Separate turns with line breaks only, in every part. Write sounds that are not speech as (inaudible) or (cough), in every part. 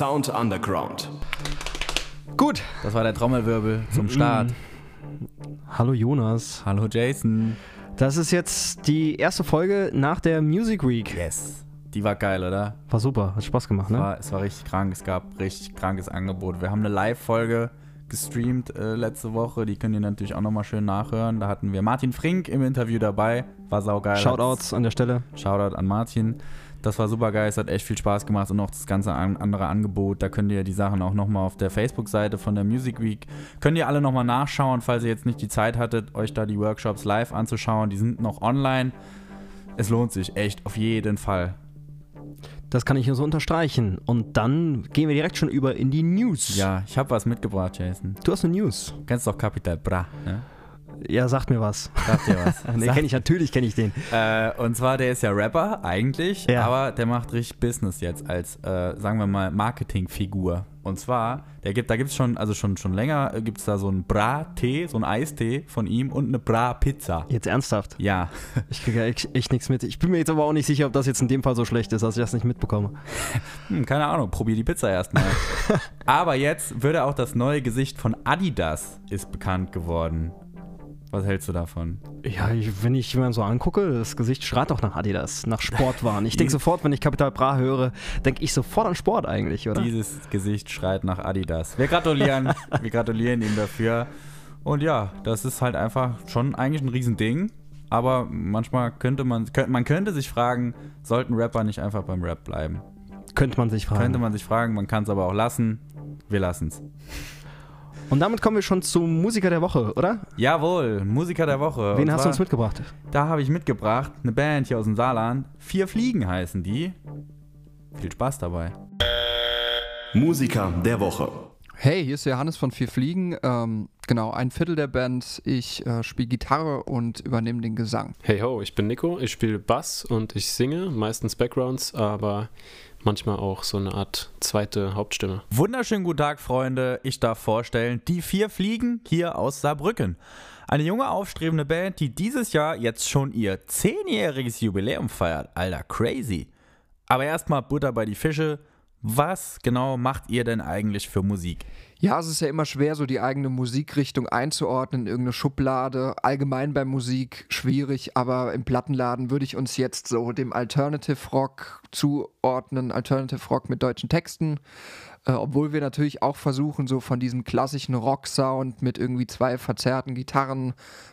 Sound Underground.
Gut.
Das war der Trommelwirbel zum Start.
Hallo Jonas.
Hallo Jason.
Das ist jetzt die erste Folge nach der Music Week.
Yes. Die war geil, oder?
War super, hat Spaß gemacht,
Es
ne?
war, es war richtig krank. Es gab richtig krankes Angebot. Wir haben eine Live-Folge gestreamt äh, letzte Woche. Die könnt ihr natürlich auch nochmal schön nachhören. Da hatten wir Martin Frink im Interview dabei. War saugeil.
Shoutouts an der Stelle.
Shoutout an Martin. Das war super geil, es hat echt viel Spaß gemacht und auch das ganze an, andere Angebot. Da könnt ihr die Sachen auch nochmal auf der Facebook-Seite von der Music Week. Könnt ihr alle nochmal nachschauen, falls ihr jetzt nicht die Zeit hattet, euch da die Workshops live anzuschauen. Die sind noch online. Es lohnt sich echt, auf jeden Fall.
Das kann ich nur so unterstreichen. Und dann gehen wir direkt schon über in die News.
Ja, ich habe was mitgebracht, Jason.
Du hast eine News.
Du kennst doch Capital Bra, ne?
Ja, sagt mir was.
Sagt dir was? (laughs)
nee, kenne ich natürlich, kenne ich den.
Äh, und zwar, der ist ja Rapper eigentlich,
Ja.
aber der macht richtig Business jetzt als, äh, sagen wir mal, Marketingfigur. Und zwar, der gibt, da gibt es schon, also schon, schon länger, gibt es da so einen Bra-Tee, so einen Eistee von ihm und eine Bra-Pizza.
Jetzt ernsthaft.
Ja,
Ich kriege echt, echt nichts mit. Ich bin mir jetzt aber auch nicht sicher, ob das jetzt in dem Fall so schlecht ist, dass ich das nicht mitbekomme. (laughs)
hm, keine Ahnung, probier die Pizza erstmal. (laughs) aber jetzt würde auch das neue Gesicht von Adidas ist bekannt geworden. Was hältst du davon?
Ja, ich, wenn ich mir so angucke, das Gesicht schreit doch nach Adidas, nach Sportwaren. Ich denke (laughs) sofort, wenn ich Capital Bra höre, denke ich sofort an Sport eigentlich, oder?
Dieses Gesicht schreit nach Adidas. Wir (laughs) gratulieren, wir gratulieren ihm dafür. Und ja, das ist halt einfach schon eigentlich ein Riesending. Aber manchmal könnte man, könnte, man könnte sich fragen, sollten Rapper nicht einfach beim Rap bleiben?
Könnte man sich fragen.
Könnte man sich fragen, man kann es aber auch lassen. Wir lassen's.
Und damit kommen wir schon zum Musiker der Woche, oder?
Jawohl, Musiker der Woche.
Wen
Und
hast du uns mitgebracht?
Da habe ich mitgebracht, eine Band hier aus dem Saarland. Vier Fliegen heißen die. Viel Spaß dabei.
Musiker der Woche.
Hey, hier ist der Johannes von Vier Fliegen. Ähm, genau, ein Viertel der Band. Ich äh, spiele Gitarre und übernehme den Gesang.
Hey ho, ich bin Nico, ich spiele Bass und ich singe, meistens Backgrounds, aber manchmal auch so eine Art zweite Hauptstimme.
Wunderschönen guten Tag, Freunde. Ich darf vorstellen, die vier Fliegen hier aus Saarbrücken. Eine junge, aufstrebende Band, die dieses Jahr jetzt schon ihr zehnjähriges Jubiläum feiert. Alter, crazy. Aber erstmal Butter bei die Fische. Was genau macht ihr denn eigentlich für Musik?
Ja, es ist ja immer schwer, so die eigene Musikrichtung einzuordnen, in irgendeine Schublade. Allgemein bei Musik schwierig, aber im Plattenladen würde ich uns jetzt so dem Alternative Rock zuordnen. Alternative Rock mit deutschen Texten. Äh, obwohl wir natürlich auch versuchen, so von diesem klassischen Rock-Sound mit irgendwie zwei verzerrten Gitarren,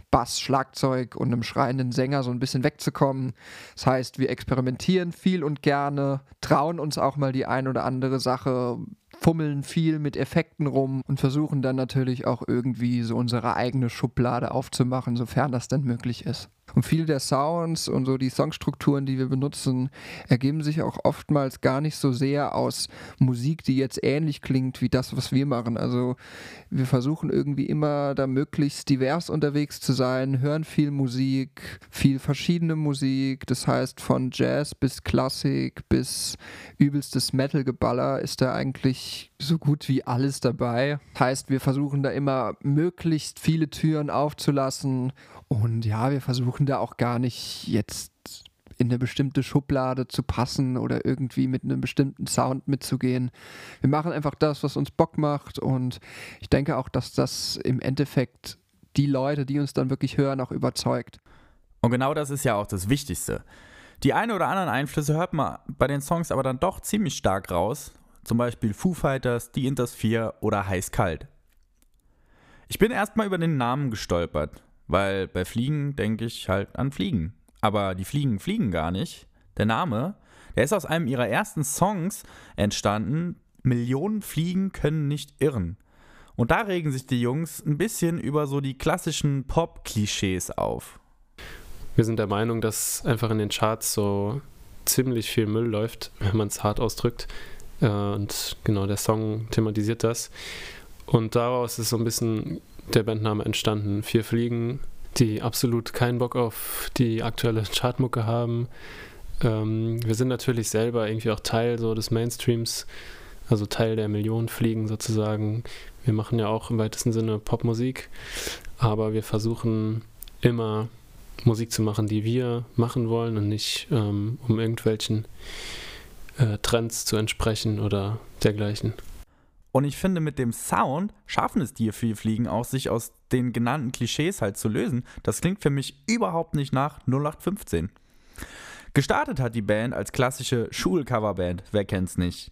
Bass, Schlagzeug und einem schreienden Sänger so ein bisschen wegzukommen. Das heißt, wir experimentieren viel und gerne, trauen uns auch mal die ein oder andere Sache, fummeln viel mit Effekten rum und versuchen dann natürlich auch irgendwie so unsere eigene Schublade aufzumachen, sofern das denn möglich ist. Und viele der Sounds und so die Songstrukturen, die wir benutzen, ergeben sich auch oftmals gar nicht so sehr aus Musik, die jetzt ähnlich klingt wie das, was wir machen. Also wir versuchen irgendwie immer da möglichst divers unterwegs zu sein, hören viel Musik, viel verschiedene Musik. Das heißt, von Jazz bis Klassik bis übelstes Metal-Geballer ist da eigentlich so gut wie alles dabei. Heißt, wir versuchen da immer möglichst viele Türen aufzulassen. Und ja, wir versuchen da auch gar nicht jetzt in eine bestimmte Schublade zu passen oder irgendwie mit einem bestimmten Sound mitzugehen. Wir machen einfach das, was uns Bock macht und ich denke auch, dass das im Endeffekt die Leute, die uns dann wirklich hören, auch überzeugt.
Und genau das ist ja auch das Wichtigste. Die ein oder anderen Einflüsse hört man bei den Songs aber dann doch ziemlich stark raus. Zum Beispiel Foo Fighters, Die Inters 4 oder Heiß Kalt. Ich bin erstmal über den Namen gestolpert, weil bei Fliegen denke ich halt an Fliegen. Aber die Fliegen fliegen gar nicht. Der Name, der ist aus einem ihrer ersten Songs entstanden. Millionen Fliegen können nicht irren. Und da regen sich die Jungs ein bisschen über so die klassischen Pop-Klischees auf.
Wir sind der Meinung, dass einfach in den Charts so ziemlich viel Müll läuft, wenn man es hart ausdrückt. Äh, Und genau, der Song thematisiert das. Und daraus ist so ein bisschen der Bandname entstanden. Vier Fliegen, die absolut keinen Bock auf die aktuelle Chartmucke haben. Ähm, wir sind natürlich selber irgendwie auch Teil so des Mainstreams, also Teil der Millionen Fliegen sozusagen. Wir machen ja auch im weitesten Sinne Popmusik, aber wir versuchen immer Musik zu machen, die wir machen wollen und nicht ähm, um irgendwelchen äh, Trends zu entsprechen oder dergleichen.
Und ich finde, mit dem Sound schaffen es die vier Fliegen auch, sich aus den genannten Klischees halt zu lösen. Das klingt für mich überhaupt nicht nach 0815. Gestartet hat die Band als klassische Schulcoverband, wer kennt's nicht.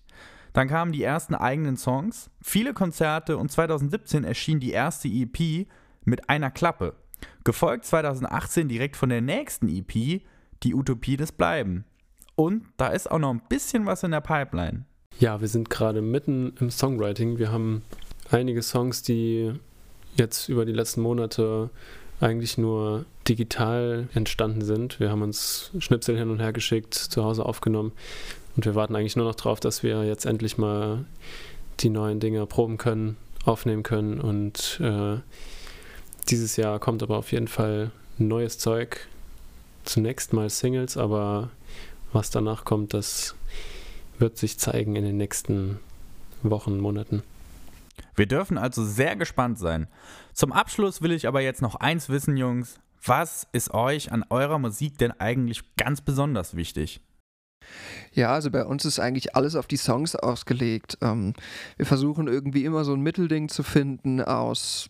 Dann kamen die ersten eigenen Songs, viele Konzerte und 2017 erschien die erste EP mit einer Klappe. Gefolgt 2018 direkt von der nächsten EP, die Utopie des Bleiben. Und da ist auch noch ein bisschen was in der Pipeline.
Ja, wir sind gerade mitten im Songwriting. Wir haben einige Songs, die jetzt über die letzten Monate eigentlich nur digital entstanden sind. Wir haben uns Schnipsel hin und her geschickt, zu Hause aufgenommen und wir warten eigentlich nur noch darauf, dass wir jetzt endlich mal die neuen Dinge proben können, aufnehmen können und äh, dieses Jahr kommt aber auf jeden Fall neues Zeug. Zunächst mal Singles, aber was danach kommt, das wird sich zeigen in den nächsten Wochen, Monaten.
Wir dürfen also sehr gespannt sein. Zum Abschluss will ich aber jetzt noch eins wissen, Jungs. Was ist euch an eurer Musik denn eigentlich ganz besonders wichtig?
Ja, also bei uns ist eigentlich alles auf die Songs ausgelegt. Ähm, wir versuchen irgendwie immer so ein Mittelding zu finden aus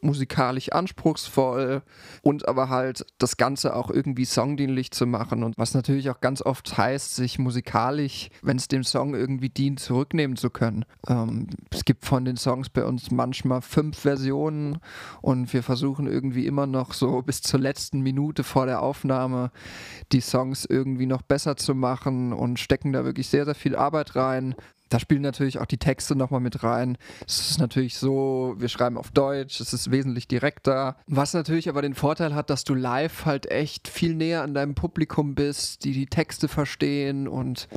musikalisch anspruchsvoll und aber halt das Ganze auch irgendwie songdienlich zu machen und was natürlich auch ganz oft heißt, sich musikalisch, wenn es dem Song irgendwie dient, zurücknehmen zu können. Ähm, es gibt von den Songs bei uns manchmal fünf Versionen und wir versuchen irgendwie immer noch so bis zur letzten Minute vor der Aufnahme die Songs irgendwie noch besser zu machen und stecken da wirklich sehr, sehr viel Arbeit rein. Da spielen natürlich auch die Texte nochmal mit rein. Es ist natürlich so, wir schreiben auf Deutsch, es ist wesentlich direkter. Was natürlich aber den Vorteil hat, dass du live halt echt viel näher an deinem Publikum bist, die die Texte verstehen und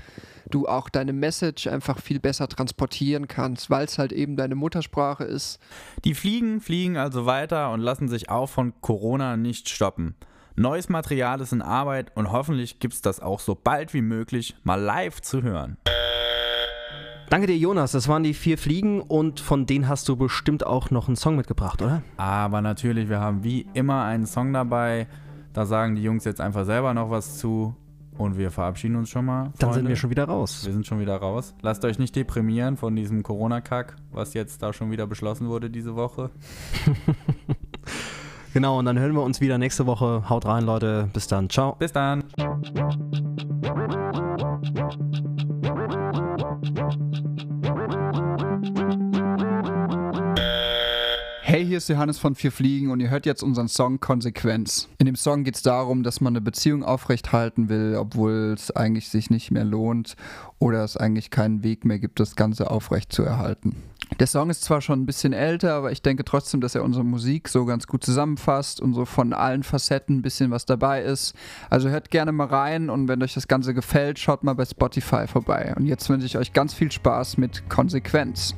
du auch deine Message einfach viel besser transportieren kannst, weil es halt eben deine Muttersprache ist.
Die fliegen, fliegen also weiter und lassen sich auch von Corona nicht stoppen. Neues Material ist in Arbeit und hoffentlich gibt es das auch so bald wie möglich mal live zu hören.
Danke dir, Jonas. Das waren die vier Fliegen und von denen hast du bestimmt auch noch einen Song mitgebracht, oder?
Aber natürlich, wir haben wie immer einen Song dabei. Da sagen die Jungs jetzt einfach selber noch was zu. Und wir verabschieden uns schon mal.
Dann sind wir schon wieder raus.
Wir sind schon wieder raus. Lasst euch nicht deprimieren von diesem Corona-Kack, was jetzt da schon wieder beschlossen wurde diese Woche. (laughs)
genau, und dann hören wir uns wieder nächste Woche. Haut rein, Leute. Bis dann. Ciao.
Bis dann.
Ist Johannes von Vier Fliegen und ihr hört jetzt unseren Song Konsequenz. In dem Song geht es darum, dass man eine Beziehung aufrechthalten will, obwohl es eigentlich sich nicht mehr lohnt oder es eigentlich keinen Weg mehr gibt, das Ganze aufrecht zu erhalten. Der Song ist zwar schon ein bisschen älter, aber ich denke trotzdem, dass er unsere Musik so ganz gut zusammenfasst und so von allen Facetten ein bisschen was dabei ist. Also hört gerne mal rein und wenn euch das Ganze gefällt, schaut mal bei Spotify vorbei. Und jetzt wünsche ich euch ganz viel Spaß mit Konsequenz.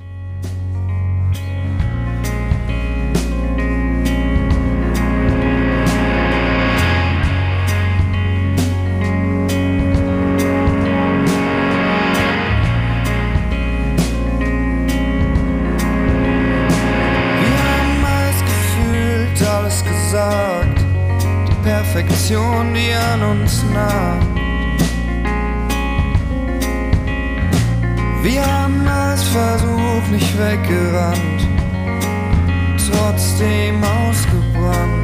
Perfektion, die an uns naht. Wir haben als Versuch nicht weggerannt, trotzdem ausgebrannt.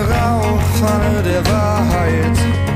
Rauchpfanne der Wahrheit,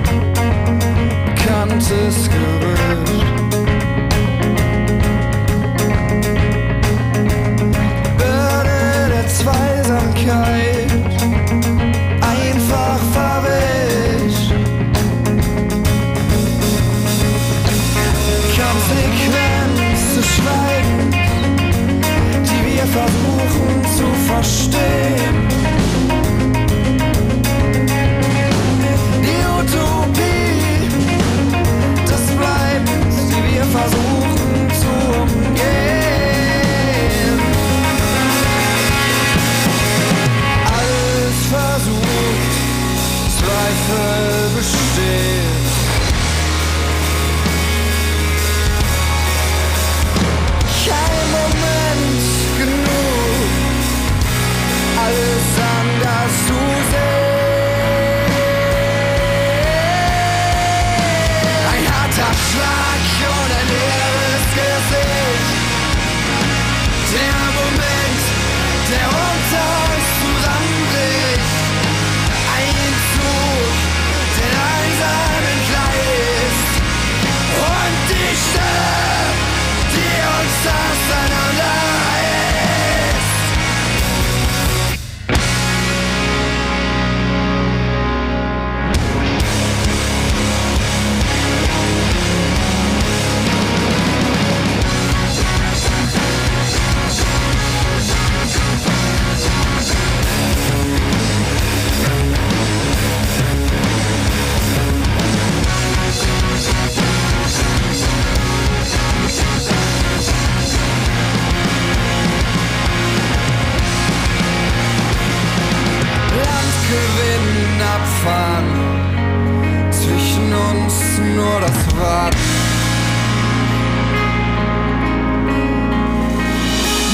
Rad.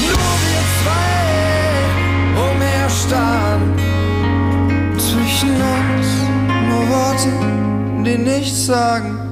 Nur wir zwei umherstarren, zwischen uns nur Worte, die nichts sagen.